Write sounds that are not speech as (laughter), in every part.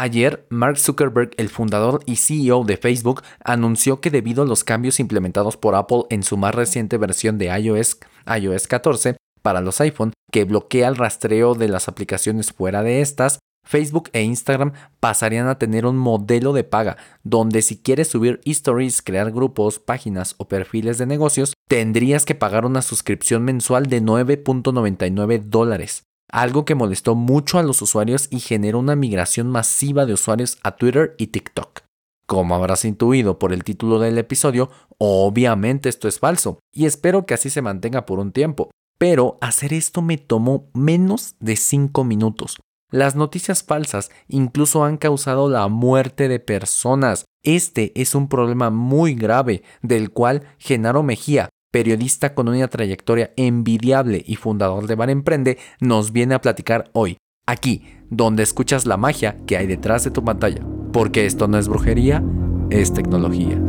Ayer, Mark Zuckerberg, el fundador y CEO de Facebook, anunció que debido a los cambios implementados por Apple en su más reciente versión de iOS, iOS 14, para los iPhone, que bloquea el rastreo de las aplicaciones fuera de estas, Facebook e Instagram pasarían a tener un modelo de paga, donde si quieres subir stories, crear grupos, páginas o perfiles de negocios, tendrías que pagar una suscripción mensual de 9.99 dólares algo que molestó mucho a los usuarios y generó una migración masiva de usuarios a Twitter y TikTok. Como habrás intuido por el título del episodio, obviamente esto es falso, y espero que así se mantenga por un tiempo, pero hacer esto me tomó menos de 5 minutos. Las noticias falsas incluso han causado la muerte de personas. Este es un problema muy grave del cual Genaro Mejía, periodista con una trayectoria envidiable y fundador de Bar Emprende, nos viene a platicar hoy, aquí, donde escuchas la magia que hay detrás de tu pantalla. Porque esto no es brujería, es tecnología.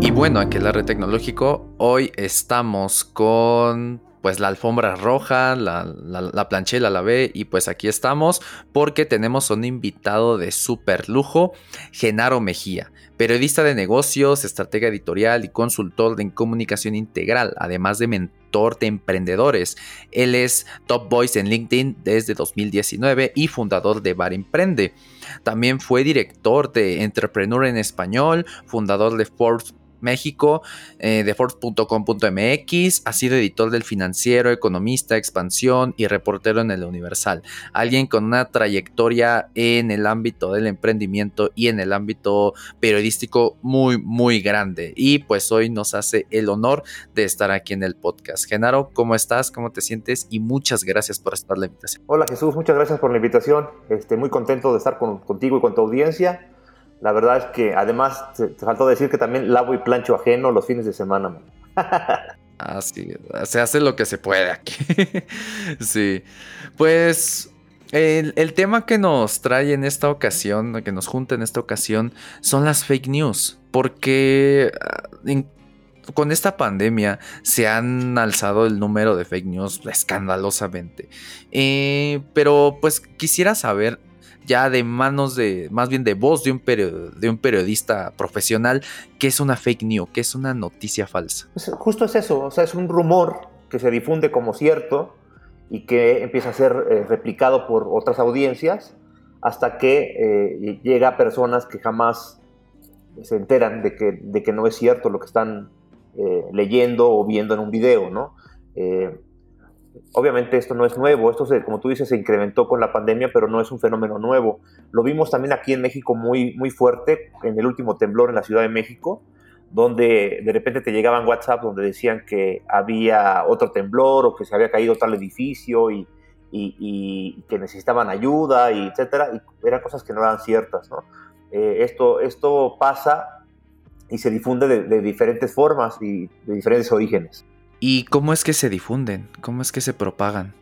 Y bueno, aquí en la red tecnológico, hoy estamos con pues la alfombra roja, la, la, la planchela la ve y pues aquí estamos porque tenemos un invitado de súper lujo, Genaro Mejía, periodista de negocios, estratega editorial y consultor en comunicación integral, además de mentor de emprendedores. Él es Top Voice en LinkedIn desde 2019 y fundador de Bar Emprende. También fue director de Entrepreneur en Español, fundador de Forbes México, eh, de Forbes.com.mx, ha sido editor del financiero, economista, expansión y reportero en el Universal. Alguien con una trayectoria en el ámbito del emprendimiento y en el ámbito periodístico muy, muy grande. Y pues hoy nos hace el honor de estar aquí en el podcast. Genaro, ¿cómo estás? ¿Cómo te sientes? Y muchas gracias por estar la invitación. Hola Jesús, muchas gracias por la invitación. Este, muy contento de estar contigo y con tu audiencia. La verdad es que además te, faltó decir que también lavo y plancho ajeno los fines de semana. Así, (laughs) se hace lo que se puede aquí. (laughs) sí. Pues el, el, tema que nos trae en esta ocasión, que nos junta en esta ocasión, son las fake news. Porque ah, con esta pandemia se han alzado el número de fake news escandalosamente. Eh, pero pues quisiera saber ya de manos de, más bien de voz de un, de un periodista profesional, que es una fake news, que es una noticia falsa. Pues, justo es eso, o sea, es un rumor que se difunde como cierto y que empieza a ser eh, replicado por otras audiencias hasta que eh, llega a personas que jamás se enteran de que, de que no es cierto lo que están eh, leyendo o viendo en un video, ¿no? Obviamente esto no es nuevo, esto como tú dices se incrementó con la pandemia, pero no es un fenómeno nuevo. Lo vimos también aquí en México muy, muy fuerte en el último temblor en la Ciudad de México, donde de repente te llegaban WhatsApp donde decían que había otro temblor o que se había caído tal edificio y, que necesitaban ayuda, y etcétera, y eran cosas que no eran ciertas. Eh, esto, esto pasa y se difunde de diferentes formas y de diferentes orígenes. ¿Y cómo es que se difunden? ¿Cómo es que se propagan?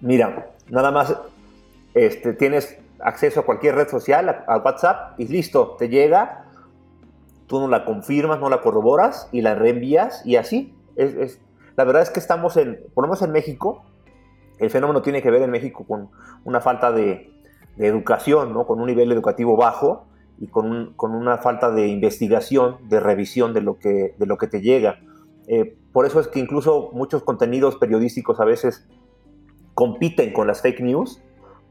Mira, nada más este, tienes acceso a cualquier red social, a, WhatsApp, y listo, te llega, tú no la confirmas, no la corroboras y la reenvías y así. La verdad es que estamos en, por lo menos en México, el fenómeno tiene que ver en México con una falta de, educación, ¿no? con un nivel educativo bajo y con, con, una falta de investigación, de revisión de lo que, de lo que te llega. Eh, por eso es que incluso muchos contenidos periodísticos a veces compiten con las fake news,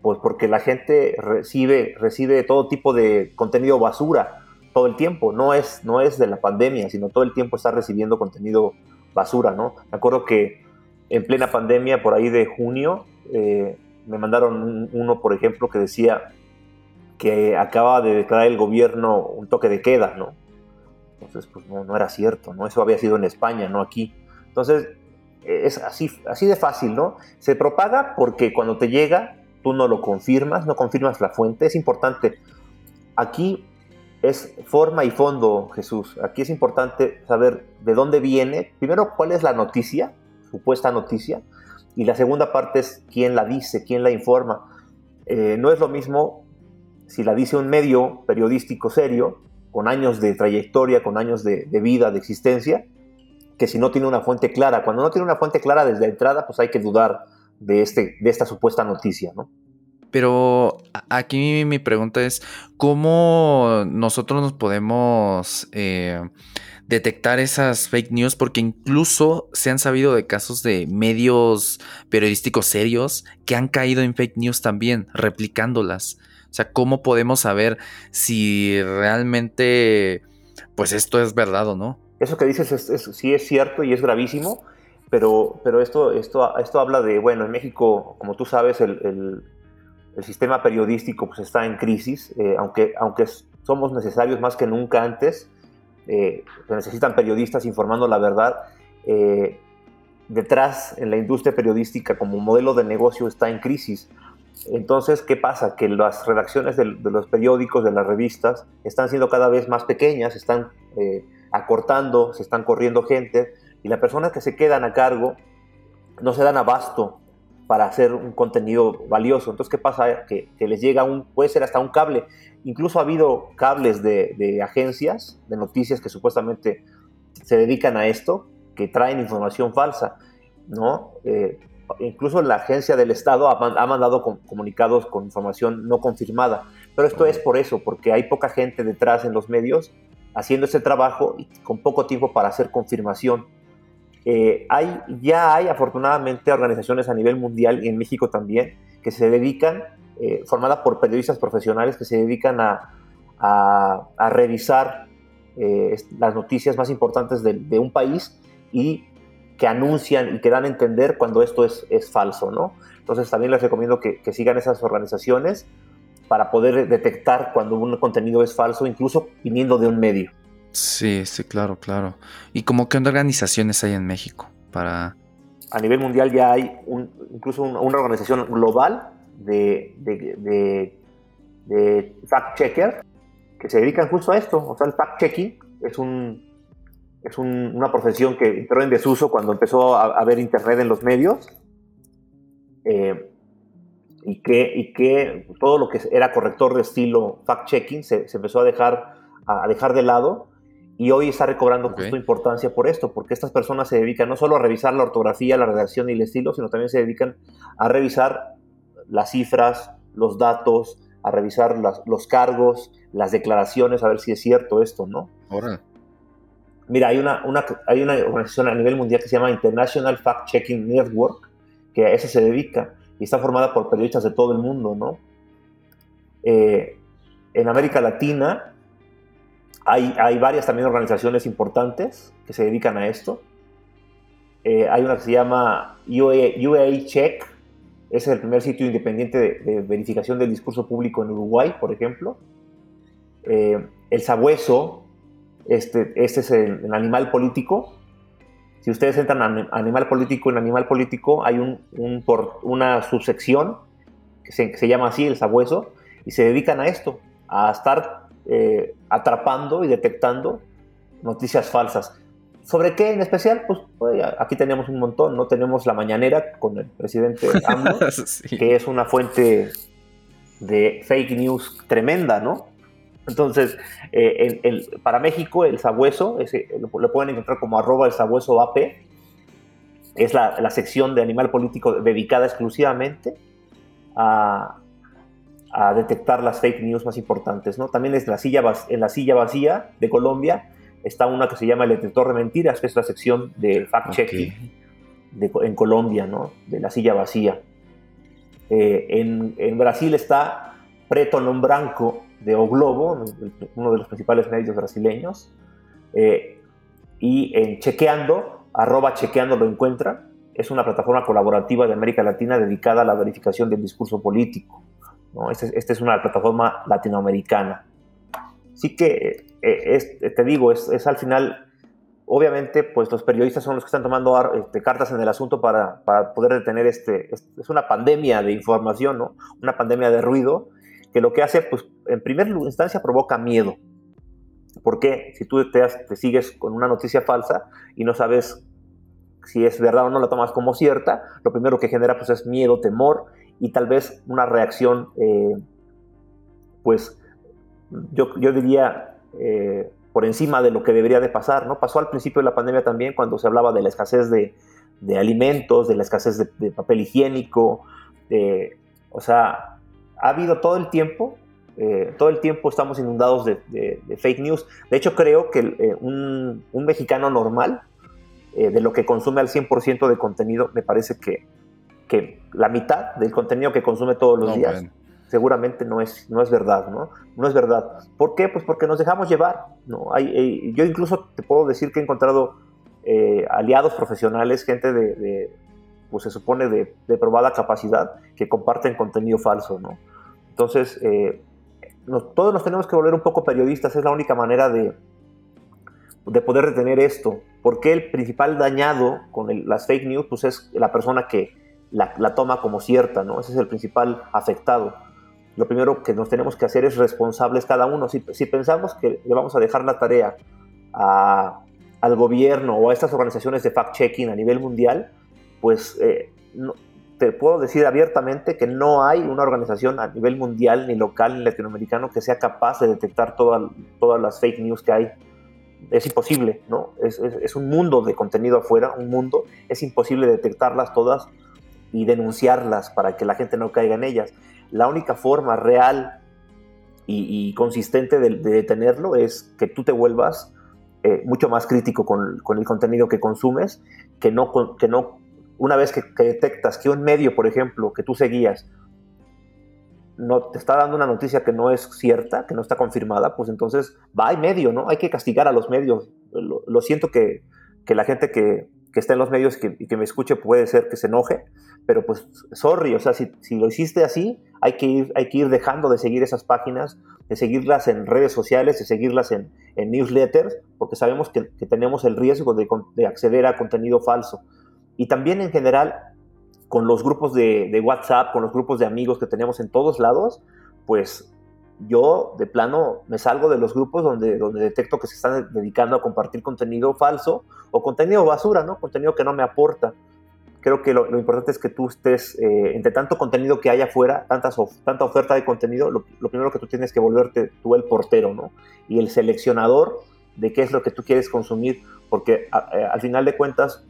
pues porque la gente recibe, recibe todo tipo de contenido basura todo el tiempo. No es, no es de la pandemia, sino todo el tiempo está recibiendo contenido basura, ¿no? Me acuerdo que en plena pandemia, por ahí de junio, eh, me mandaron uno, por ejemplo, que decía que acaba de declarar el gobierno un toque de queda, ¿no? Entonces, pues no, era cierto, ¿no? Eso había sido en España, no aquí. Entonces, es así, así de fácil, ¿no? Se propaga porque cuando te llega, tú no lo confirmas, no confirmas la fuente. Es importante. Aquí es forma y fondo, Jesús. Aquí es importante saber de dónde viene. Primero, cuál es la noticia, supuesta noticia. Y la segunda parte es quién la dice, quién la informa. Eh, no es lo mismo si la dice un medio periodístico serio con años de trayectoria, con años de, vida, de existencia, que si no tiene una fuente clara. Cuando no tiene una fuente clara desde la entrada, pues hay que dudar de, este, de esta supuesta noticia, ¿no? Pero aquí mi pregunta es, ¿cómo nosotros nos podemos eh, detectar esas fake news? Porque incluso se han sabido de casos de medios periodísticos serios que han caído en fake news también, replicándolas. O sea, ¿cómo podemos saber si realmente, pues esto es verdad o no? Eso que dices sí es cierto y es gravísimo, pero, pero esto, esto, esto habla de, bueno, en México, como tú sabes, el el sistema periodístico pues, está en crisis, eh, aunque, aunque somos necesarios más que nunca antes, eh, se necesitan periodistas informando la verdad. Eh, detrás en la industria periodística como modelo de negocio está en crisis. Entonces, ¿qué pasa? Que las redacciones de, los periódicos, de las revistas, están siendo cada vez más pequeñas, están acortando, se están corriendo gente, y las personas que se quedan a cargo no se dan abasto para hacer un contenido valioso. Entonces, ¿qué pasa? Que, les llega un, puede ser hasta un cable. Incluso ha habido cables de, agencias de noticias que supuestamente se dedican a esto, que traen información falsa, ¿no? Eh, incluso la agencia del Estado ha, mandado comunicados con información no confirmada. Pero esto es por eso, porque hay poca gente detrás en los medios haciendo ese trabajo y con poco tiempo para hacer confirmación. Eh, hay, ya hay afortunadamente organizaciones a nivel mundial y en México también que se dedican, eh, formadas por periodistas profesionales que se dedican a, revisar eh, las noticias más importantes de, un país y que anuncian y que dan a entender cuando esto es, es falso, ¿no? Entonces también les recomiendo que, que sigan esas organizaciones para poder detectar cuando un contenido es falso, incluso viniendo de un medio. Sí, sí, claro, claro. ¿Y como qué organizaciones hay en México para...? A nivel mundial ya hay un, incluso una organización global de, de, de, fact-checker que se dedican justo a esto. O sea, el fact-checking es, un, es una profesión que entró en desuso cuando empezó a, haber internet en los medios. Eh, y que, y que todo lo que era corrector de estilo fact-checking se, se, empezó a dejar, a dejar de lado y hoy está recobrando justo importancia por esto, porque estas personas se dedican no solo a revisar la ortografía, la redacción y el estilo, sino también se dedican a revisar las cifras, los datos, a revisar los cargos, las declaraciones, a ver si es cierto esto, ¿no? Ahora. Mira, hay una, hay una organización a nivel mundial que se llama International Fact Checking Network, que a eso se dedica y está formada por periodistas de todo el mundo, ¿no? Eh, en América Latina hay, varias también organizaciones importantes que se dedican a esto. Eh, hay una que se llama UA, Check, es el primer sitio independiente de, verificación del discurso público en Uruguay, por ejemplo. Eh, el sabueso, este, este es el, animal político. Si ustedes entran a animal político, en animal político hay un, por, una subsección que se, que se, llama así, el sabueso, y se dedican a esto, a estar eh, atrapando y detectando noticias falsas. ¿Sobre qué en especial? Pues, pues aquí tenemos un montón, ¿no? Tenemos la mañanera con el presidente (laughs) AMLO, que es una fuente de fake news tremenda, ¿no? Entonces, eh, para México, el sabueso, ese, lo, pueden encontrar como arroba el sabueso AP, es la, la sección de animal político dedicada exclusivamente a, a detectar las fake news más importantes. ¿no? También es la silla, en la silla vacía de Colombia está una que se llama el detector de mentiras, que es la sección de fact-checking en Colombia, ¿no? de la silla vacía. Eh, en, Brasil está Preto Non Branco de O Globo, uno de los principales medios brasileños. Eh, y en Chequeando, arroba Chequeando lo encuentra, es una plataforma colaborativa de América Latina dedicada a la verificación del discurso político. Esta este es una plataforma latinoamericana. Así que, eh, te digo, es, al final, obviamente, pues los periodistas son los que están tomando este, cartas en el asunto para, poder detener este, es una pandemia de información, ¿no? Una pandemia de ruido, que lo que hace, pues, en primera instancia provoca miedo. Porque si tú te, sigues con una noticia falsa y no sabes si es verdad o no la tomas como cierta, lo primero que genera pues es miedo, temor y tal vez una reacción, eh, pues yo, yo diría, eh, por encima de lo que debería de pasar, ¿no? Pasó al principio de la pandemia también cuando se hablaba de la escasez de alimentos, de la escasez de, papel higiénico, o sea, ha habido todo el tiempo, eh, todo el tiempo estamos inundados de, fake news. De hecho, creo que eh, un, mexicano normal, eh, de lo que consume al 100% de contenido, me parece que, que, la mitad del contenido que consume todos los días seguramente no es, no es verdad, ¿no? No es verdad. ¿Por qué? Pues porque nos dejamos llevar, ¿no? Hay, yo incluso te puedo decir que he encontrado aliados profesionales, gente de, pues se supone de, probada capacidad, que comparten contenido falso, ¿no? Entonces, eh, todos nos tenemos que volver un poco periodistas, es la única manera de, de poder detener esto, porque el principal dañado con las fake news, pues es la persona que la, toma como cierta, ¿no? Ese es el principal afectado. Lo primero que nos tenemos que hacer es responsables cada uno. Si, si pensamos que le vamos a dejar la tarea al gobierno o a estas organizaciones de fact-checking a nivel mundial, pues eh, te puedo decir abiertamente que no hay una organización a nivel mundial, ni local, latinoamericano que sea capaz de detectar todas las fake news que hay. Es imposible, ¿no? Es, un mundo de contenido afuera, un mundo, es imposible detectarlas todas y denunciarlas para que la gente no caiga en ellas. La única forma real y, consistente de, detenerlo es que tú te vuelvas eh, mucho más crítico con, con, el contenido que consumes, que no, que no una vez que, detectas que un medio, por ejemplo, que tú seguías, no te está dando una noticia que no es cierta, que no está confirmada, pues entonces va, hay medio, ¿no? Hay que castigar a los medios. Lo, siento que, la gente que, que, está en los medios y que, me escuche puede ser que se enoje, pero pues sorry, o sea, si, lo hiciste así, hay que, ir, hay que ir dejando de seguir esas páginas, de seguirlas en redes sociales, de seguirlas en, newsletters, porque sabemos que, tenemos el riesgo de, de acceder a contenido falso. Y también en general con los grupos de, WhatsApp, con los grupos de amigos que tenemos en todos lados, pues yo de plano me salgo de los grupos donde, donde detecto que se están dedicando a compartir contenido falso o contenido basura, ¿no? Contenido que no me aporta. Creo que lo, importante es que tú estés, eh, entre tanto contenido que hay afuera, tantas, tanta oferta de contenido, lo, primero que tú tienes que volverte tú el portero, ¿no? Y el seleccionador de qué es lo que tú quieres consumir, porque eh, al final de cuentas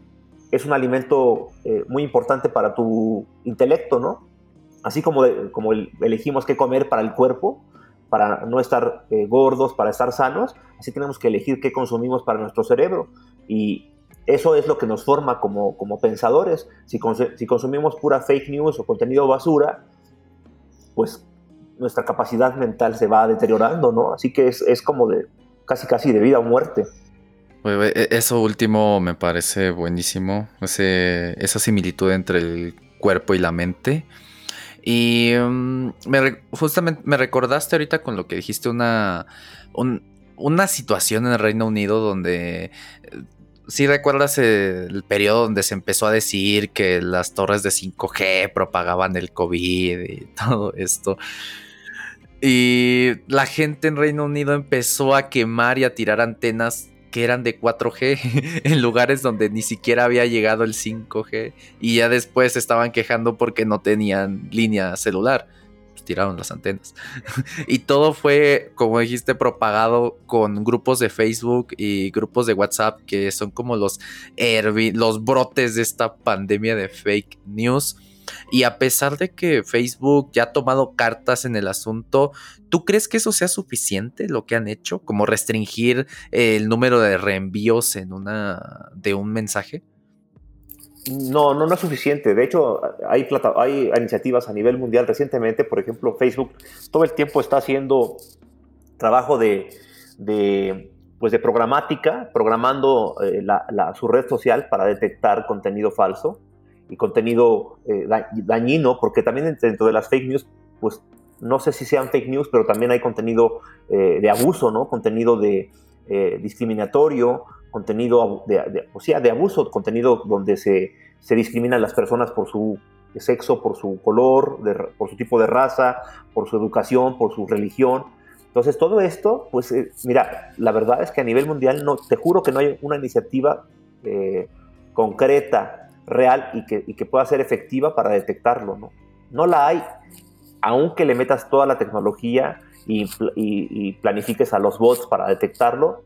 es un alimento eh, muy importante para tu intelecto, ¿no? Así como, como elegimos qué comer para el cuerpo, para no estar eh, gordos, para estar sanos, así tenemos que elegir qué consumimos para nuestro cerebro. Y eso es lo que nos forma como, como pensadores. Si, si consumimos pura fake news o contenido basura, pues nuestra capacidad mental se va deteriorando, ¿no? Así que es, es como de casi casi de vida o muerte. E, eso último me parece buenísimo, esa similitud entre el cuerpo y la mente. Y mm, justamente me recordaste ahorita con lo que dijiste una, una situación en el Reino Unido donde... Eh, si recuerdas el periodo donde se empezó a decir que las torres de 5G propagaban el COVID y (laughs) todo esto. Y la gente en Reino Unido empezó a quemar y a tirar antenas que eran de 4G (laughs) en lugares donde ni siquiera había llegado el 5G y ya después estaban quejando porque no tenían línea celular. Pues tiraron las antenas. (laughs) y todo fue, como dijiste, propagado con grupos de Facebook y grupos de WhatsApp que son como los, los brotes de esta pandemia de fake news y a pesar de que Facebook ya ha tomado cartas en el asunto, ¿tú crees que eso sea suficiente lo que han hecho? Como restringir el número de reenvíos en una de un mensaje? No, no, no es suficiente. De hecho, hay, hay iniciativas a nivel mundial recientemente, por ejemplo, Facebook todo el tiempo está haciendo trabajo de, pues de programática, programando eh, su red social para detectar contenido falso y contenido eh, dañino, porque también dentro de las fake news, pues no sé si sean fake news, pero también hay contenido eh, de abuso, ¿no? Contenido de eh, discriminatorio, contenido de, o sea, de abuso, contenido donde se, se discriminan las personas por su sexo, por su color, por su tipo de raza, por su educación, por su religión. Entonces, todo esto, pues, mira, la verdad es que a nivel mundial, no, te juro que no hay una iniciativa concreta real y que, pueda ser efectiva para detectarlo, ¿no? No la hay, aunque le metas toda la tecnología y, planifiques a los bots para detectarlo,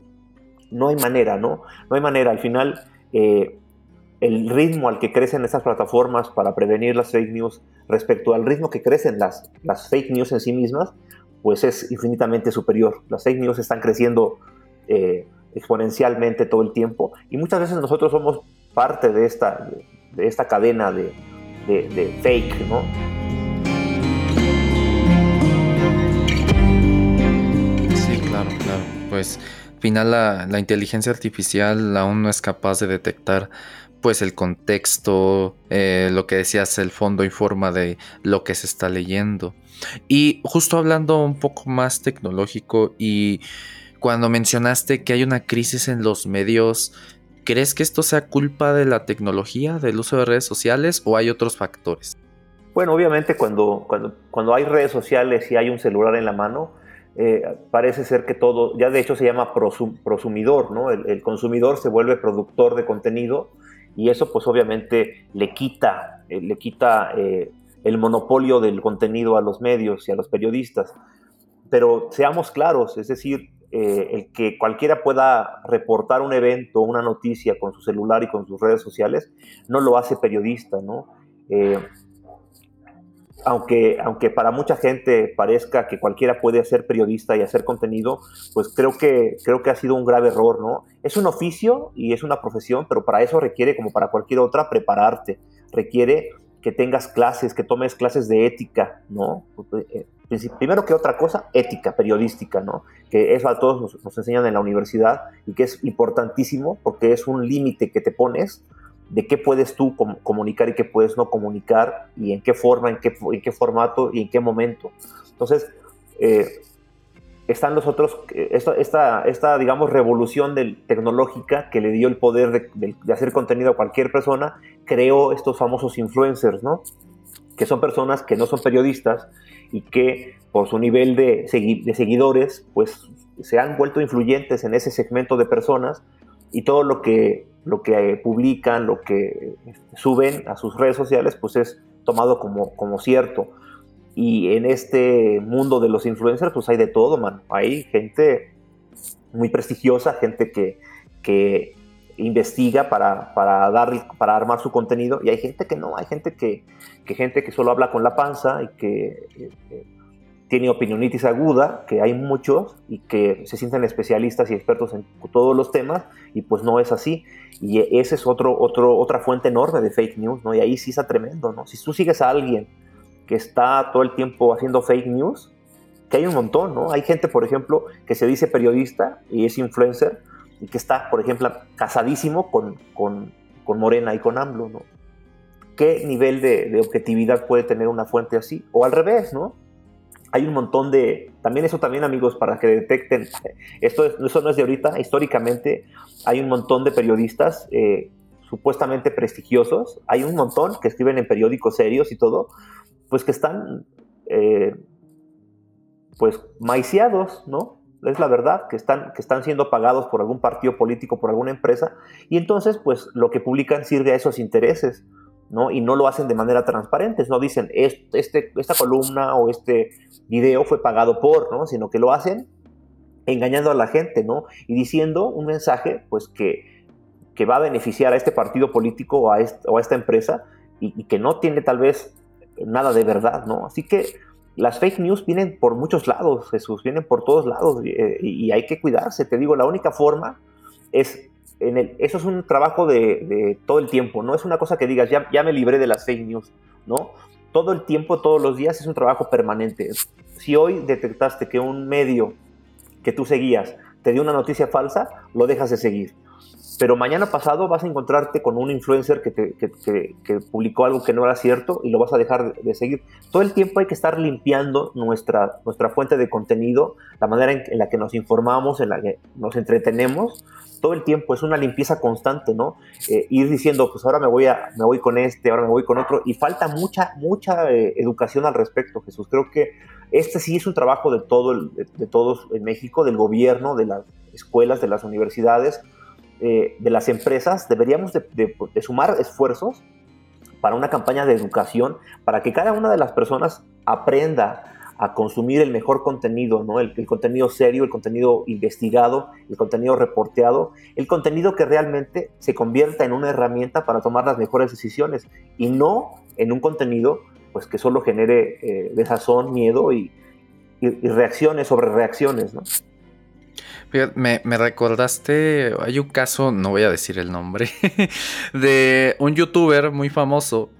no hay manera, ¿no? No hay manera. Al final, eh, el ritmo al que crecen estas plataformas para prevenir las fake news respecto al ritmo que crecen las, las fake news en sí mismas, pues es infinitamente superior. Las fake news están creciendo eh, exponencialmente todo el tiempo y muchas veces nosotros somos parte de esta, de, esta cadena de, de, fake, ¿no? Sí, claro, claro. Pues al final la, la inteligencia artificial aún no es capaz de detectar pues el contexto, eh, lo que decías, el fondo y forma de lo que se está leyendo. Y justo hablando un poco más tecnológico y cuando mencionaste que hay una crisis en los medios, ¿crees que esto sea culpa de la tecnología, del uso de redes sociales o hay otros factores? Bueno, obviamente cuando, cuando, cuando hay redes sociales y hay un celular en la mano, eh, parece ser que todo, ya de hecho se llama prosumidor, ¿no? El, consumidor se vuelve productor de contenido y eso pues obviamente le quita, eh, le quita eh, el monopolio del contenido a los medios y a los periodistas. Pero seamos claros, es decir, eh, el que cualquiera pueda reportar un evento, una noticia con su celular y con sus redes sociales, no lo hace periodista, ¿no? aunque, aunque para mucha gente parezca que cualquiera puede ser periodista y hacer contenido, pues creo que, creo que ha sido un grave error, ¿no? Es un oficio y es una profesión, pero para eso requiere, como para cualquier otra, prepararte. Requiere que tengas clases, que tomes clases de ética, ¿no? Primero que otra cosa, ética periodística, ¿no? Que eso a todos nos, nos enseñan en la universidad y que es importantísimo porque es un límite que te pones de qué puedes tú comunicar y qué puedes no comunicar y en qué forma, en qué, en qué formato y en qué momento. Entonces, eh, están los otros, eh, esta, esta, digamos, revolución del, tecnológica que le dio el poder de, hacer contenido a cualquier persona, creó estos famosos influencers, ¿no? Que son personas que no son periodistas y que por su nivel de, seguidores, pues se han vuelto influyentes en ese segmento de personas y todo lo que lo que publican, lo que este, suben a sus redes sociales, pues es tomado como, como cierto. Y en este mundo de los influencers, pues hay de todo, man. Hay gente muy prestigiosa, gente que investiga para, para, dar, para armar su contenido, y hay gente que no, hay gente que, que gente que solo habla con la panza y que eh, tiene opinionitis aguda, que hay muchos y que se sienten especialistas y expertos en todos los temas, y pues no es así. Y ese es otro, otro, otra fuente enorme de fake news, ¿no? Y ahí sí está tremendo, ¿no? Si tú sigues a alguien que está todo el tiempo haciendo fake news, que hay un montón, ¿no? Hay gente, por ejemplo, que se dice periodista y es influencer y que está, por ejemplo, casadísimo con, con, con Morena y con AMLO, ¿no? ¿Qué nivel de, de objetividad puede tener una fuente así? O al revés, ¿no? hay un montón de, también eso también amigos, para que detecten, esto eso no es de ahorita, históricamente hay un montón de periodistas eh, supuestamente prestigiosos, hay un montón que escriben en periódicos serios y todo, pues que están, eh, pues, maiciados, ¿no? Es la verdad, que están, que están siendo pagados por algún partido político, por alguna empresa, y entonces, pues, lo que publican sirve a esos intereses. ¿no? Y no lo hacen de manera transparente, no dicen este, esta columna o este video fue pagado por, ¿no? Sino que lo hacen engañando a la gente, ¿no? Y diciendo un mensaje, pues, que, que va a beneficiar a este partido político o a, esta empresa y, que no tiene tal vez nada de verdad, ¿no? Así que las fake news vienen por muchos lados, Jesús, vienen por todos lados eh, y hay que cuidarse. Te digo, la única forma es eso es un trabajo de, todo el tiempo, no es una cosa que digas, ya, ya me libré de las fake news, ¿no? Todo el tiempo, todos los días es un trabajo permanente. Si hoy detectaste que un medio que tú seguías te dio una noticia falsa, lo dejas de seguir. Pero mañana pasado vas a encontrarte con un influencer que, que, publicó algo que no era cierto y lo vas a dejar de, seguir. Todo el tiempo hay que estar limpiando nuestra, nuestra fuente de contenido, la manera en, la que nos informamos, en la que nos entretenemos, todo el tiempo, es una limpieza constante, ¿no? Eh, ir diciendo, pues ahora me voy, a, me voy con este, ahora me voy con otro, y falta mucha, mucha eh, educación al respecto, Jesús. Creo que este sí es un trabajo de, todo de, todos en México, del gobierno, de las escuelas, de las universidades, eh, de las empresas. Deberíamos de sumar esfuerzos para una campaña de educación, para que cada una de las personas aprenda a consumir el mejor contenido, ¿no? El, contenido serio, el contenido investigado, el contenido reporteado, el contenido que realmente se convierta en una herramienta para tomar las mejores decisiones y no en un contenido pues que solo genere eh, desazón, miedo y, y, reacciones sobre reacciones, ¿no? Me, me, recordaste, hay un caso, no voy a decir el nombre, (laughs) de un youtuber muy famoso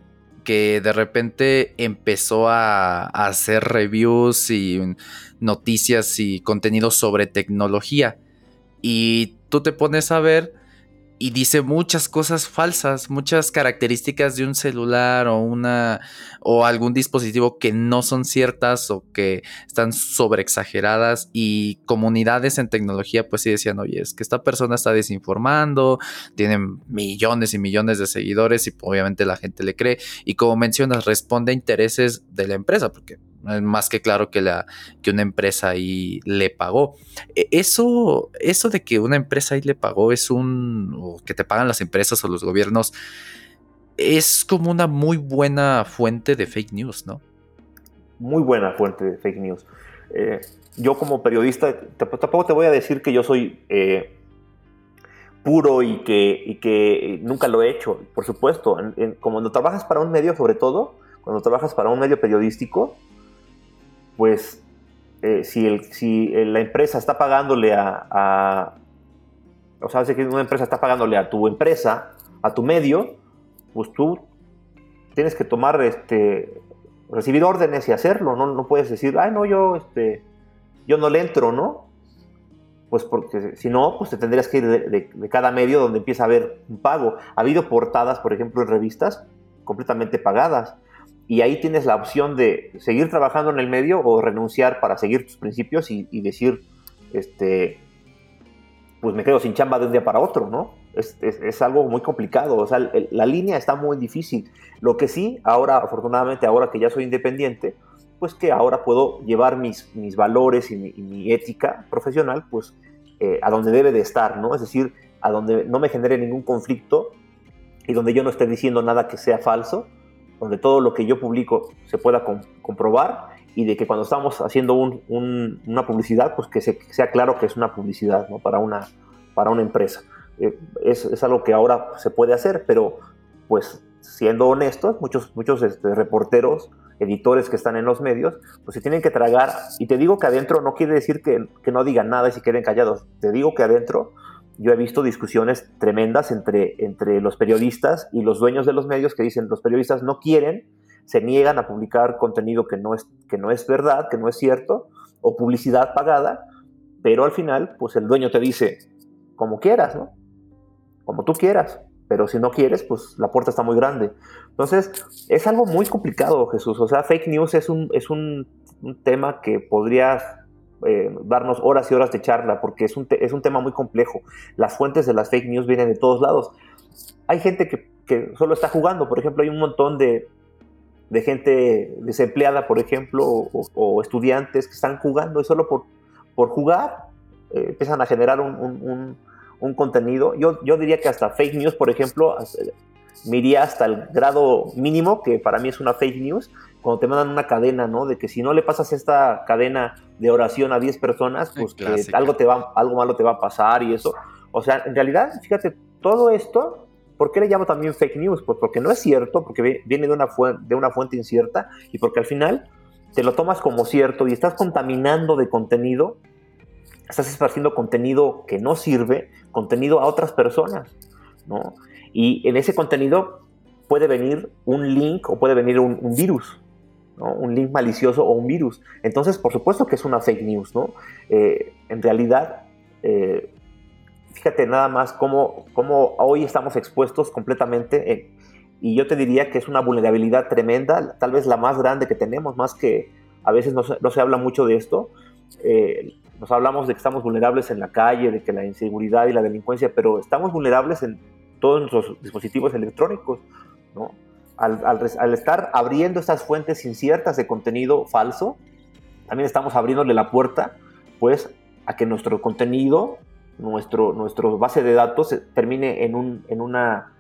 que de repente empezó a, a hacer reviews y noticias y contenido sobre tecnología. Y tú te pones a ver y dice muchas cosas falsas, muchas características de un celular o una o algún dispositivo que no son ciertas o que están sobreexageradas y comunidades en tecnología pues sí decían, "Oye, es que esta persona está desinformando, tiene millones y millones de seguidores y obviamente la gente le cree." Y como mencionas, responde a intereses de la empresa porque más que claro que, la, que una empresa ahí le pagó. E, eso, eso de que una empresa ahí le pagó es un. o que te pagan las empresas o los gobiernos. Es como una muy buena fuente de fake news, ¿no? Muy buena fuente de fake news. Eh, yo como periodista, tampoco te voy a decir que yo soy eh, puro y que, y que, nunca lo he hecho. Por supuesto, cuando trabajas para un medio, sobre todo, cuando trabajas para un medio periodístico, pues eh, si, el, si la empresa está pagándole a, o sea, que una empresa está pagándole a tu empresa, a tu medio, pues tú tienes que tomar, este, recibir órdenes y hacerlo, no, no puedes decir, ay, no, yo, este, yo no le entro, ¿no? Pues porque si no, pues te tendrías que ir de, de, cada medio donde empieza a haber un pago. Ha habido portadas, por ejemplo, en revistas completamente pagadas y ahí tienes la opción de seguir trabajando en el medio o renunciar para seguir tus principios y, decir, este, pues me quedo sin chamba de un día para otro, ¿no? Es, es, algo muy complicado, o sea, la línea está muy difícil. Lo que sí, ahora, afortunadamente, ahora que ya soy independiente, pues que ahora puedo llevar mis, mis valores y mi, ética profesional, pues eh, a donde debe de estar, ¿no? Es decir, a donde no me genere ningún conflicto y donde yo no esté diciendo nada que sea falso, donde todo lo que yo publico se pueda comprobar y de que cuando estamos haciendo una publicidad, pues que, sea claro que es una publicidad ¿no? para, una, para una empresa. Eh, es, es, algo que ahora se puede hacer, pero pues siendo honestos, muchos, muchos este, reporteros, editores que están en los medios, pues se tienen que tragar, y te digo que adentro no quiere decir que, que no digan nada y se queden callados, te digo que adentro yo he visto discusiones tremendas entre, entre los periodistas y los dueños de los medios que dicen los periodistas no quieren, se niegan a publicar contenido que no es, que no es verdad, que no es cierto, o publicidad pagada, pero al final, pues el dueño te dice, como quieras, ¿no? Como tú quieras, pero si no quieres, pues la puerta está muy grande. Entonces, es algo muy complicado, Jesús. O sea, fake news es un, es un, un tema que podrías eh, darnos horas y horas de charla porque es un, es un tema muy complejo. Las fuentes de las fake news vienen de todos lados. Hay gente que, que solo está jugando, por ejemplo, hay un montón de, de gente desempleada, por ejemplo, o, estudiantes que están jugando y solo por, por jugar eh, empiezan a generar un, un, contenido. Yo, yo diría que hasta fake news, por ejemplo, me iría hasta el grado mínimo, que para mí es una fake news, cuando te mandan una cadena, ¿no? De que si no le pasas esta cadena de oración a 10 personas, pues que algo, te va, algo malo te va a pasar y eso. O sea, en realidad, fíjate, todo esto, ¿por qué le llamo también fake news? Pues porque no es cierto, porque viene de una, fuente, de una fuente incierta y porque al final te lo tomas como cierto y estás contaminando de contenido, estás esparciendo contenido que no sirve, contenido a otras personas, ¿no? Y en ese contenido puede venir un link o puede venir un virus, un link malicioso o un virus. Entonces, por supuesto que es una fake news, ¿no? Eh, en realidad, eh, fíjate nada más cómo, cómo, hoy estamos expuestos completamente, y yo te diría que es una vulnerabilidad tremenda, tal vez la más grande que tenemos, más que a veces no se, no se habla mucho de esto. Eh, nos hablamos de que estamos vulnerables en la calle, de que la inseguridad y la delincuencia, pero estamos vulnerables en todos nuestros dispositivos electrónicos, ¿no? Al, estar abriendo estas fuentes inciertas de contenido falso, también estamos abriéndole la puerta, pues, a que nuestro contenido, nuestro, nuestro base de datos termine en, un, en una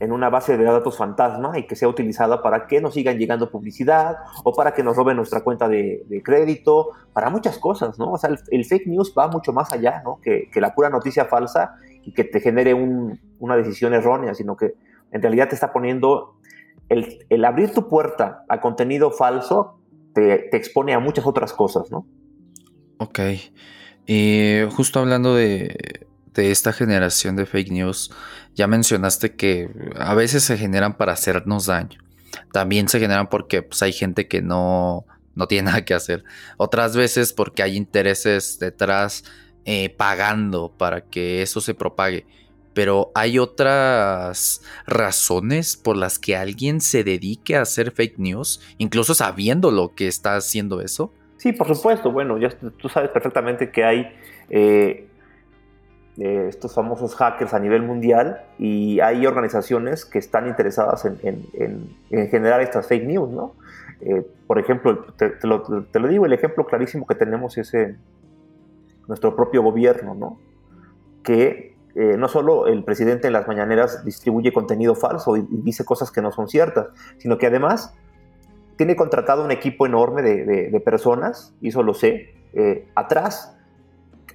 en una base de datos fantasma y que sea utilizada para que nos sigan llegando publicidad o para que nos roben nuestra cuenta de, crédito, para muchas cosas, ¿no? O sea, el, fake news va mucho más allá, ¿no? Que, la pura noticia falsa y que te genere una decisión errónea, sino que en realidad te está poniendo el, abrir tu puerta a contenido falso te, expone a muchas otras cosas, ¿no? Ok. Y justo hablando de, de esta generación de fake news, ya mencionaste que a veces se generan para hacernos daño. También se generan porque pues, hay gente que no, no tiene (laughs) nada que hacer. Otras veces porque hay intereses detrás eh, pagando para que eso se propague. Pero hay otras razones por las que alguien se dedique a hacer fake news, incluso sabiendo lo que está haciendo eso. Sí, por supuesto. Bueno, ya tú sabes perfectamente que hay eh, estos famosos hackers a nivel mundial y hay organizaciones que están interesadas en, generar estas fake news, ¿no? Eh, por ejemplo, te, lo, digo, el ejemplo clarísimo que tenemos es nuestro propio gobierno, ¿no? Que eh, no solo el presidente en las mañaneras distribuye contenido falso y, dice cosas que no son ciertas, sino que además tiene contratado un equipo enorme de, personas, y eso lo sé, eh, atrás,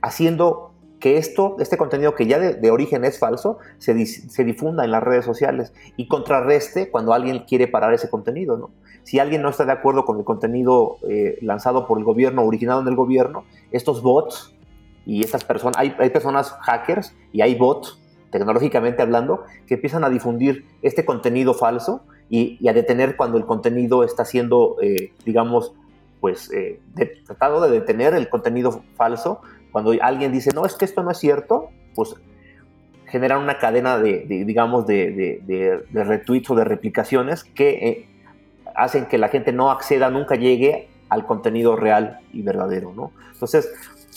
haciendo que esto, este contenido que ya de, origen es falso, se, difunda en las redes sociales y contrarreste cuando alguien quiere parar ese contenido. Si alguien no está de acuerdo con el contenido eh, lanzado por el gobierno, originado en el gobierno, estos bots y estas personas, hay, personas hackers y hay bots, tecnológicamente hablando, que empiezan a difundir este contenido falso y, a detener cuando el contenido está siendo, eh, digamos, pues eh, tratado de detener el contenido falso cuando alguien dice, no, es que esto no es cierto, pues generan una cadena de, digamos, de, de, retweets o de replicaciones que eh, hacen que la gente no acceda, nunca llegue al contenido real y verdadero, ¿no? Entonces,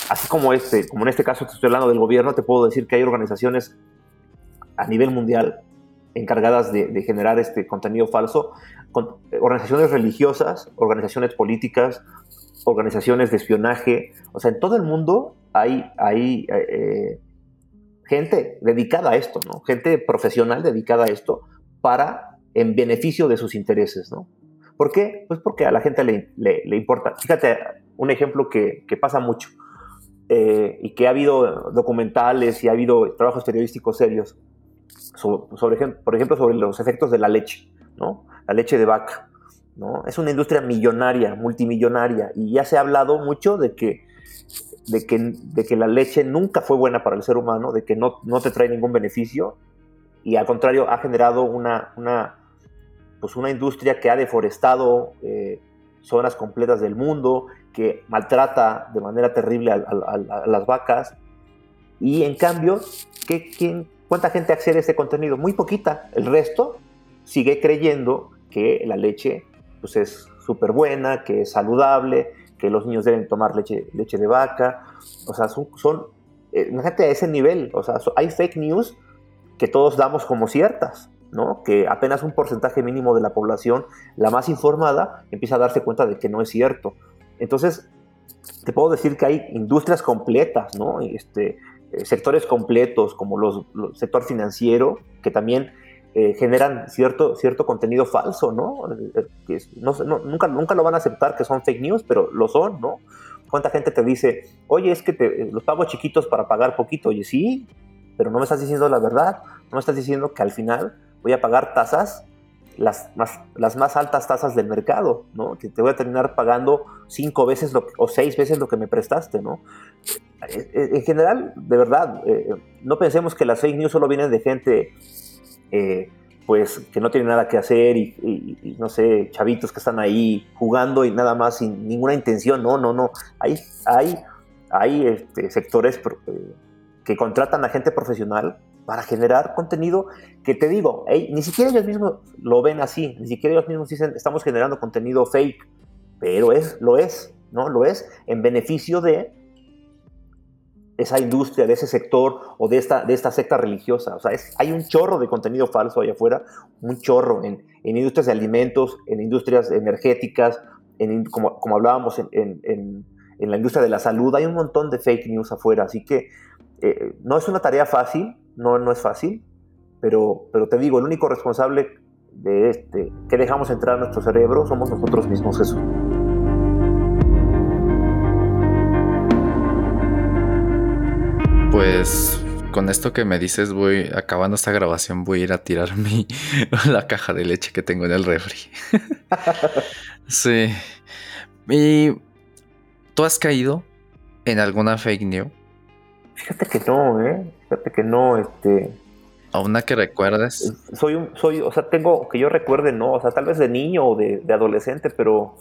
así como este, como en este caso que estoy hablando del gobierno, te puedo decir que hay organizaciones a nivel mundial encargadas de, generar este contenido falso, con, organizaciones religiosas, organizaciones políticas, organizaciones de espionaje, o sea, en todo el mundo hay, hay eh, gente dedicada a esto, ¿no? Gente profesional dedicada a esto para, en beneficio de sus intereses, ¿no? ¿Por qué? Pues porque a la gente le, importa. Fíjate, un ejemplo que, pasa mucho eh, y que ha habido documentales y ha habido trabajos periodísticos serios sobre, por ejemplo, sobre los efectos de la leche, ¿no? La leche de vaca, ¿no? Es una industria millonaria, multimillonaria, y ya se ha hablado mucho de que, de que, de que la leche nunca fue buena para el ser humano, de que no, no te trae ningún beneficio, y al contrario ha generado una, una, pues una industria que ha deforestado eh, zonas completas del mundo, que maltrata de manera terrible a, las vacas, y en cambio, ¿qué, quién, ¿cuánta gente accede a este contenido? Muy poquita. El resto sigue creyendo que la leche pues es súper buena, que es saludable, que los niños deben tomar leche, leche de vaca. O sea, son, son eh, a ese nivel. O sea, hay fake news que todos damos como ciertas, ¿no? Que apenas un porcentaje mínimo de la población, la más informada, empieza a darse cuenta de que no es cierto. Entonces, te puedo decir que hay industrias completas, ¿no? Este, eh, sectores completos como los, el sector financiero, que también eh, generan cierto, cierto contenido falso, ¿no? Eh, nunca, nunca lo van a aceptar que son fake news, pero lo son, ¿no? ¿Cuánta gente te dice, oye, es que te, los pago chiquitos para pagar poquito? Oye, sí, pero no me estás diciendo la verdad, no me estás diciendo que al final voy a pagar tasas, las más, las más altas tasas del mercado, ¿no? Que te voy a terminar pagando cinco veces lo, o seis veces lo que me prestaste, ¿no? Eh, en general, de verdad, no pensemos que las fake news solo vienen de gente eh, pues que no tienen nada que hacer y, no sé, chavitos que están ahí jugando y nada más sin ninguna intención. No, no, no. Hay, hay, hay este, sectores eh, que contratan a gente profesional para generar contenido que te digo, ni siquiera ellos mismos lo ven así, ni siquiera ellos mismos dicen estamos generando contenido fake, pero es, lo es, ¿no? Lo es en beneficio de esa industria, de ese sector o de esta, de esta secta religiosa. O sea, hay un chorro de contenido falso allá afuera, un chorro en, industrias de alimentos, en industrias energéticas, en, como, como, hablábamos en, la industria de la salud. Hay un montón de fake news afuera, así que eh, no es una tarea fácil, no, no es fácil, Pero, pero te digo, el único responsable de este que dejamos entrar a nuestro cerebro somos nosotros mismos, Jesús. Pues con esto que me dices, voy acabando esta grabación, voy a ir a tirar (laughs) mi la caja de leche que tengo en el refri. (laughs) sí. ¿Y tú has caído en alguna fake news? Fíjate que no, ¿eh? Fíjate que no, este. ¿A una que recuerdes? Soy un, soy, o sea, tengo, que yo recuerde, no, o sea, tal vez de niño o de, adolescente, pero,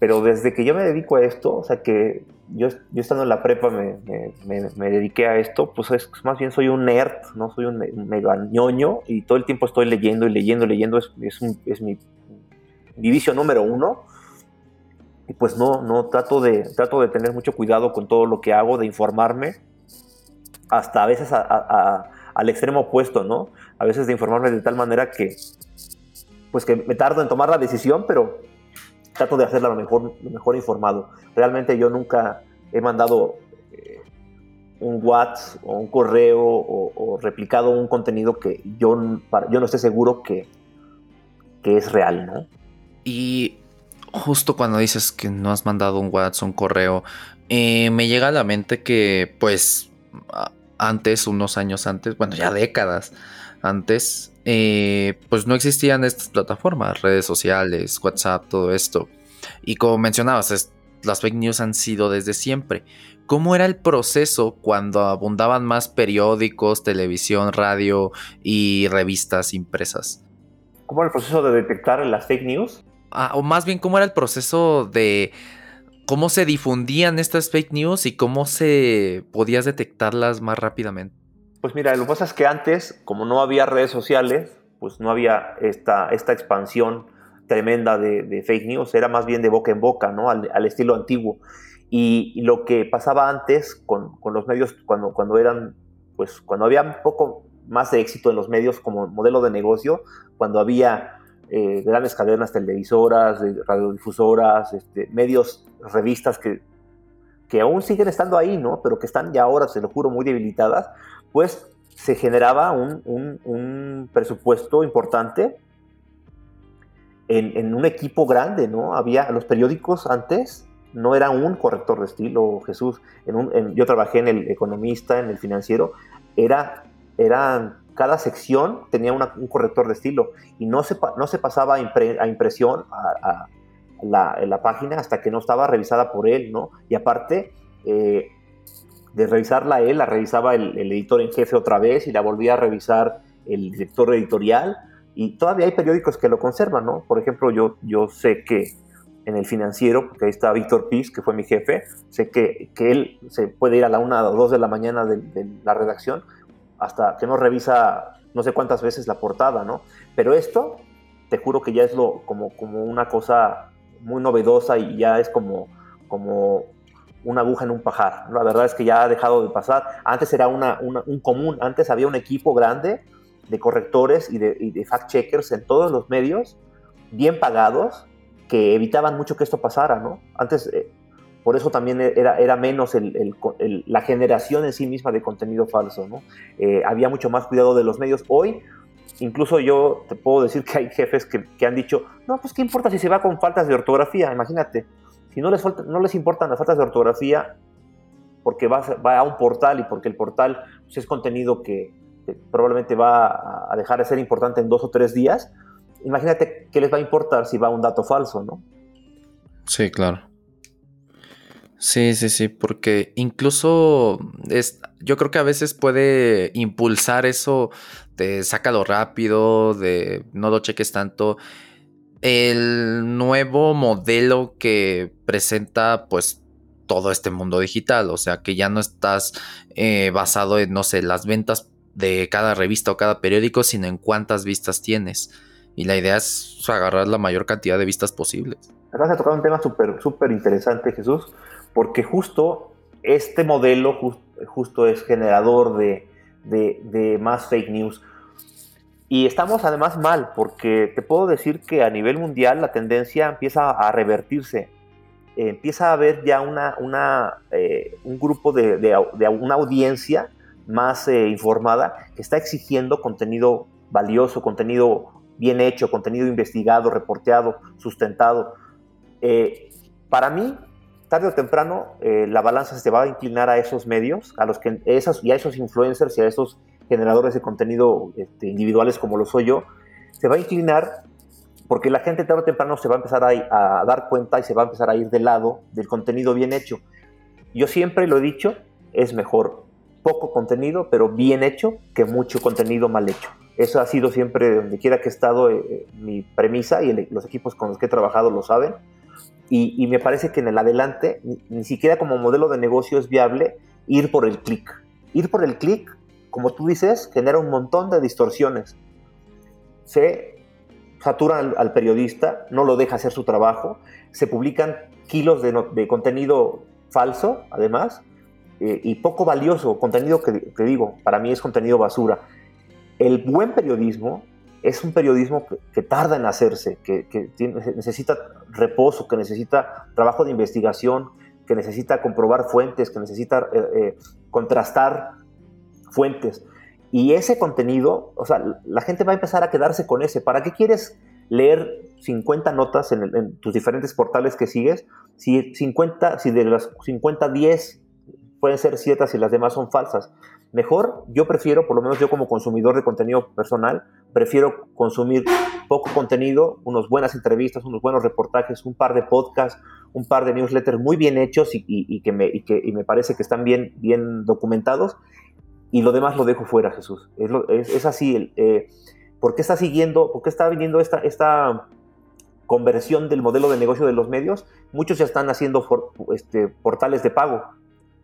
pero desde que yo me dedico a esto, o sea, que yo, yo estando en la prepa me, me, dediqué a esto, pues es, más bien soy un nerd, ¿no? Soy un, mega ñoño y todo el tiempo estoy leyendo y leyendo, leyendo, es, es, es mi, mi vicio número uno y pues no, no trato de, trato de tener mucho cuidado con todo lo que hago, de informarme, hasta a veces al extremo opuesto, ¿no? A veces de informarme de tal manera que, pues que me tardo en tomar la decisión, pero trato de hacerla lo mejor, lo mejor informado. Realmente yo nunca he mandado eh, un WhatsApp o un correo o, replicado un contenido que yo, yo no esté seguro que, que es real, ¿no? Y justo cuando dices que no has mandado un WhatsApp, un correo, eh, me llega a la mente que pues antes, unos años antes, bueno, ya décadas antes, eh, pues no existían estas plataformas, redes sociales, WhatsApp, todo esto. Y como mencionabas, las fake news han sido desde siempre. ¿Cómo era el proceso cuando abundaban más periódicos, televisión, radio y revistas impresas? ¿Cómo era el proceso de detectar las fake news? Ah, o más bien cómo era el proceso de cómo se difundían estas fake news y cómo se podías detectarlas más rápidamente. Pues mira, lo que pasa es que antes, como no había redes sociales, pues no había esta, esta expansión tremenda de, fake news, era más bien de boca en boca, ¿no? Al, estilo antiguo. Y, lo que pasaba antes con, con, los medios, cuando, cuando eran, pues cuando había un poco más de éxito en los medios como modelo de negocio, cuando había eh, grandes cadenas televisoras, radiodifusoras, este, medios, revistas que, que aún siguen estando ahí, ¿no? Pero que están ya ahora, se lo juro, muy debilitadas, pues se generaba un, un, presupuesto importante en, en, un equipo grande, ¿no? Había los periódicos antes no era un corrector de estilo, Jesús. En un, yo trabajé en el economista, en el financiero, era, eran cada sección tenía un corrector de estilo y no se, no se pasaba a, impresión a, la, página hasta que no estaba revisada por él, ¿no? Y aparte eh, de revisarla él, la revisaba el, editor en jefe otra vez y la volvía a revisar el director editorial y todavía hay periódicos que lo conservan, ¿no? Por ejemplo, yo, yo sé que en el financiero, porque ahí está Víctor Piz, que fue mi jefe, sé que, que él se puede ir a la una o dos de la mañana de, la redacción hasta que no revisa no sé cuántas veces la portada, ¿no? Pero esto, te juro que ya es lo, como, como una cosa muy novedosa y ya es como, como una aguja en un pajar. La verdad es que ya ha dejado de pasar. Antes era una, un común, antes había un equipo grande de correctores y de, fact-checkers en todos los medios, bien pagados, que evitaban mucho que esto pasara, ¿no? Antes eh, por eso también era, era menos la generación en sí misma de contenido falso, ¿no? Eh, había mucho más cuidado de los medios. Hoy, incluso yo te puedo decir que hay jefes que, han dicho, no, pues qué importa si se va con faltas de ortografía, imagínate, si no les, no les importan las faltas de ortografía porque va, va a un portal y porque el portal pues, es contenido que, probablemente va a dejar de ser importante en dos o tres días, imagínate qué les va a importar si va un dato falso, ¿no? Sí, claro. Sí, sí, sí, porque incluso es, yo creo que a veces puede impulsar eso de sácalo rápido, de no lo cheques tanto. El nuevo modelo que presenta pues todo este mundo digital, o sea que ya no estás eh, basado en, no sé, las ventas de cada revista o cada periódico, sino en cuántas vistas tienes. Y la idea es agarrar la mayor cantidad de vistas posibles. Acabas de tocar un tema súper, súper interesante, Jesús porque justo este modelo justo es generador de, más fake news. Y estamos además mal, porque te puedo decir que a nivel mundial la tendencia empieza a revertirse. empieza a haber ya una, una eh, un grupo de, una audiencia más eh, informada, que está exigiendo contenido valioso, contenido bien hecho, contenido investigado, reporteado, sustentado. Eh, para mí, tarde o temprano, eh, la balanza se va a inclinar a esos medios, a los que esas, y a esos influencers y a esos generadores de contenido este, individuales como lo soy yo, se va a inclinar porque la gente tarde o temprano se va a empezar a, dar cuenta y se va a empezar a ir del lado del contenido bien hecho. Yo siempre lo he dicho, es mejor poco contenido, pero bien hecho, que mucho contenido mal hecho. Eso ha sido siempre, donde quiera que he estado, eh, eh, mi premisa y los equipos con los que he trabajado lo saben. Y, y me parece que en el adelante, ni, ni, siquiera como modelo de negocio es viable ir por el clic. Ir por el clic, como tú dices, genera un montón de distorsiones. Se satura al, al periodista, no lo deja hacer su trabajo, se publican kilos de, de contenido falso, además, eh, y poco valioso, contenido que, que, digo, para mí es contenido basura. El buen periodismo es un periodismo que, tarda en hacerse, que, necesita reposo, que necesita trabajo de investigación, que necesita comprobar fuentes, que necesita eh, eh, contrastar fuentes. Y ese contenido, o sea, la gente va a empezar a quedarse con ese. ¿Para qué quieres leer 50 notas en, en tus diferentes portales que sigues? Si, 50, si de las 50, 10 pueden ser ciertas y las demás son falsas. Mejor, yo prefiero, por lo menos yo como consumidor de contenido personal, prefiero consumir poco contenido, unas buenas entrevistas, unos buenos reportajes, un par de podcasts, un par de newsletters muy bien hechos y, que, me, y que me parece que están bien, bien documentados. Y lo demás lo dejo fuera, Jesús. Es, así. Eh, ¿Por qué está siguiendo, por qué está viniendo esta, esta conversión del modelo de negocio de los medios? Muchos ya están haciendo este, portales de pago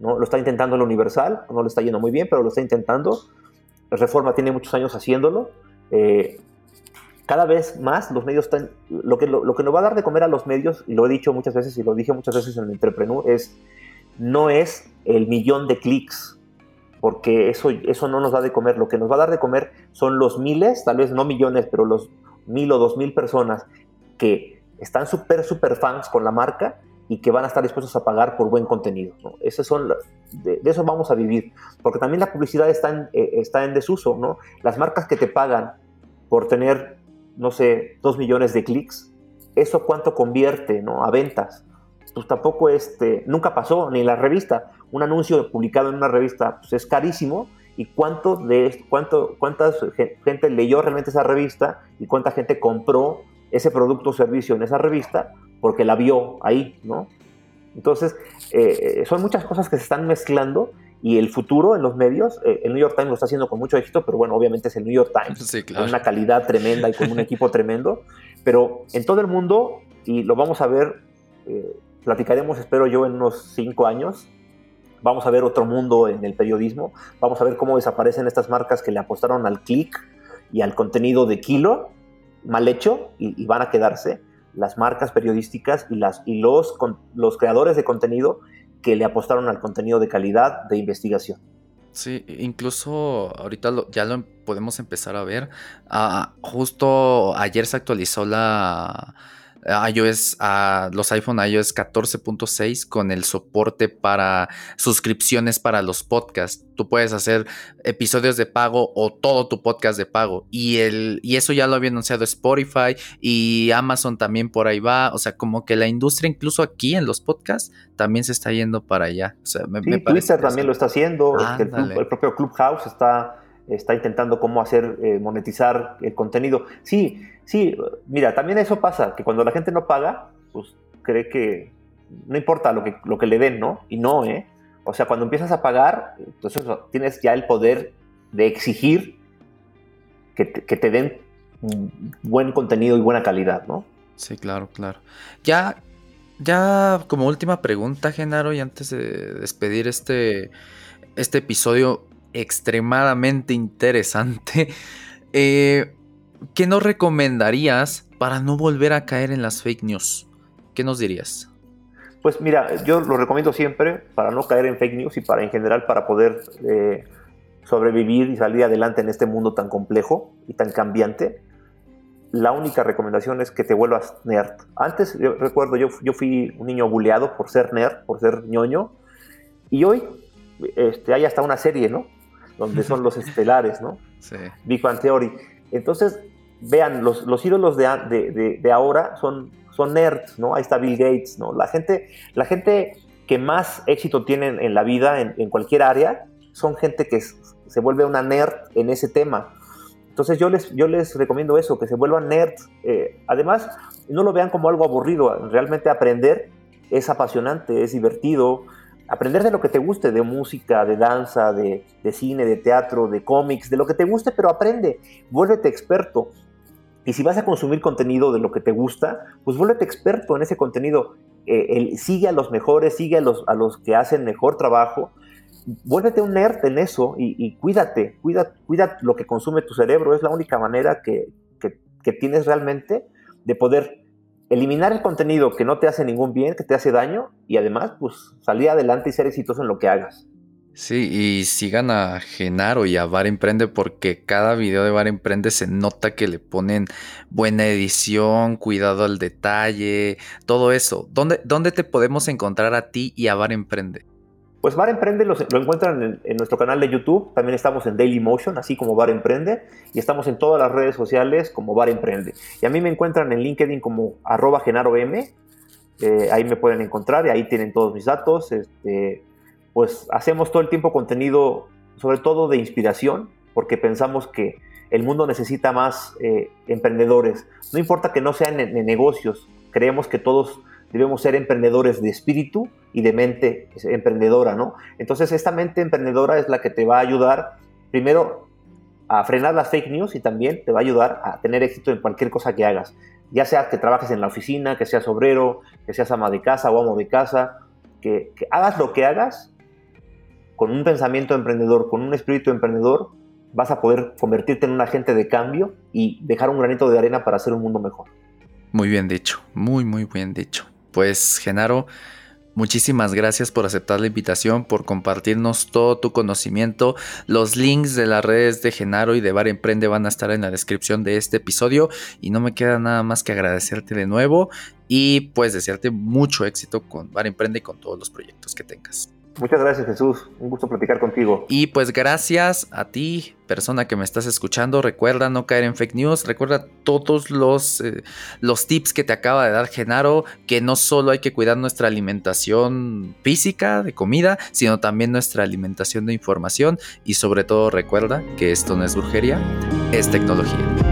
¿no? Lo está intentando la Universal, no le está yendo muy bien, pero lo está intentando. Reforma tiene muchos años haciéndolo. Eh, cada vez más los medios están... Lo que, lo, lo, que nos va a dar de comer a los medios, y lo he dicho muchas veces y lo dije muchas veces en el Entrepreneur, es no es el millón de clics, porque eso, eso no nos da de comer. Lo que nos va a dar de comer son los miles, tal vez no millones, pero los mil o dos mil personas que están súper, súper fans con la marca y que van a estar dispuestos a pagar por buen contenido. ¿no? Son de, de, eso vamos a vivir, porque también la publicidad está en, eh, está en desuso. ¿no? Las marcas que te pagan por tener, no sé, dos millones de clics, ¿eso cuánto convierte ¿no? a ventas? Pues tampoco este, nunca pasó, ni en la revista. Un anuncio publicado en una revista pues es carísimo, y cuánto de cuánto cuánta gente leyó realmente esa revista y cuánta gente compró ese producto o servicio en esa revista porque la vio ahí, ¿no? Entonces, eh, son muchas cosas que se están mezclando y el futuro en los medios, eh, el New York Times lo está haciendo con mucho éxito, pero bueno, obviamente es el New York Times, sí, claro. con una calidad tremenda y con un equipo tremendo, pero en todo el mundo, y lo vamos a ver, eh, platicaremos, espero yo, en unos cinco años, vamos a ver otro mundo en el periodismo, vamos a ver cómo desaparecen estas marcas que le apostaron al clic y al contenido de kilo mal hecho y, y van a quedarse las marcas periodísticas y, las, y los, los creadores de contenido que le apostaron al contenido de calidad de investigación. Sí, incluso ahorita lo, ya lo podemos empezar a ver. Uh, justo ayer se actualizó la, iOS, a los iPhone iOS 14.6 con el soporte para suscripciones para los podcasts. Tú puedes hacer episodios de pago o todo tu podcast de pago. Y, el, y eso ya lo había anunciado Spotify y Amazon también por ahí va. O sea, como que la industria, incluso aquí en los podcasts, también se está yendo para allá. O sea, me, sí, me Twitter también lo está haciendo. el, club, el propio Clubhouse está está intentando cómo hacer eh, monetizar el contenido. Sí, sí, mira, también eso pasa, que cuando la gente no paga, pues cree que no importa lo que, lo que le den, ¿no? Y no, ¿eh? O sea, cuando empiezas a pagar, entonces tienes ya el poder de exigir que te, que te den buen contenido y buena calidad, ¿no? Sí, claro, claro. Ya, ya como última pregunta, Genaro, y antes de despedir este, este episodio, extremadamente interesante. (laughs) Eh, ¿Qué nos recomendarías para no volver a caer en las fake news? ¿Qué nos dirías? Pues mira, yo lo recomiendo siempre para no caer en fake news y para en general para poder eh, sobrevivir y salir adelante en este mundo tan complejo y tan cambiante. La única recomendación es que te vuelvas nerd. Antes, yo recuerdo, yo, yo fui un niño buleado por ser nerd, por ser ñoño, y hoy este, hay hasta una serie, ¿no? Donde (laughs) son los estelares, ¿no? Sí. Big Bang Theory. Entonces, vean, los, los ídolos de, de, de, ahora son, son nerds, ¿no? Ahí está Bill Gates, ¿no? La gente, la gente que más éxito tienen en la vida, en, en cualquier área, son gente que se vuelve una nerd en ese tema. Entonces yo les, yo les recomiendo eso, que se vuelvan nerds. Eh, además, no lo vean como algo aburrido, realmente aprender es apasionante, es divertido. Aprender de lo que te guste, de música, de danza, de, de cine, de teatro, de cómics, de lo que te guste, pero aprende, vuélvete experto. Y si vas a consumir contenido de lo que te gusta, pues vuélvete experto en ese contenido. Eh, sigue a los mejores, sigue a los, a los que hacen mejor trabajo. Vuélvete un nerd en eso y, cuídate, cuida, cuida lo que consume tu cerebro. Es la única manera que, que tienes realmente de poder eliminar el contenido que no te hace ningún bien, que te hace daño y además pues salir adelante y ser exitoso en lo que hagas. Sí, y sigan a Genaro y a Bar Emprende porque cada video de Bar Emprende se nota que le ponen buena edición, cuidado al detalle, todo eso. ¿Dónde, dónde te podemos encontrar a ti y a Bar Emprende? Pues Bar Emprende lo, encuentran en, nuestro canal de YouTube, también estamos en Daily Motion, así como Bar Emprende, y estamos en todas las redes sociales como Bar Emprende. Y a mí me encuentran en LinkedIn como arroba genaro m, eh, ahí me pueden encontrar y ahí tienen todos mis datos. Este, pues hacemos todo el tiempo contenido, sobre todo de inspiración, porque pensamos que el mundo necesita más eh, emprendedores. No importa que no sean en, negocios, creemos que todos debemos ser emprendedores de espíritu y de mente emprendedora, ¿no? Entonces esta mente emprendedora es la que te va a ayudar, primero, a frenar las fake news y también te va a ayudar a tener éxito en cualquier cosa que hagas. Ya sea que trabajes en la oficina, que seas obrero, que seas ama de casa o amo de casa, que hagas lo que hagas, con un pensamiento emprendedor, con un espíritu emprendedor, vas a poder convertirte en un agente de cambio y dejar un granito de arena para hacer un mundo mejor. Muy bien dicho, muy, muy bien dicho. Pues, Genaro, Muchísimas gracias por aceptar la invitación, por compartirnos todo tu conocimiento. Los links de las redes de Genaro y de Bar Emprende van a estar en la descripción de este episodio y no me queda nada más que agradecerte de nuevo y pues desearte mucho éxito con Bar Emprende y con todos los proyectos que tengas. Muchas gracias Jesús, un gusto platicar contigo. Y pues gracias a ti, persona que me estás escuchando, recuerda no caer en fake news, recuerda todos los, eh, los tips que te acaba de dar Genaro, que no solo hay que cuidar nuestra alimentación física de comida, sino también nuestra alimentación de información y sobre todo recuerda que esto no es brujería, es tecnología.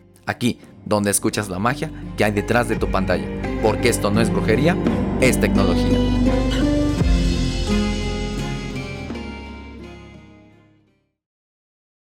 Aquí, donde escuchas la magia que hay detrás de tu pantalla. Porque esto no es brujería, es tecnología.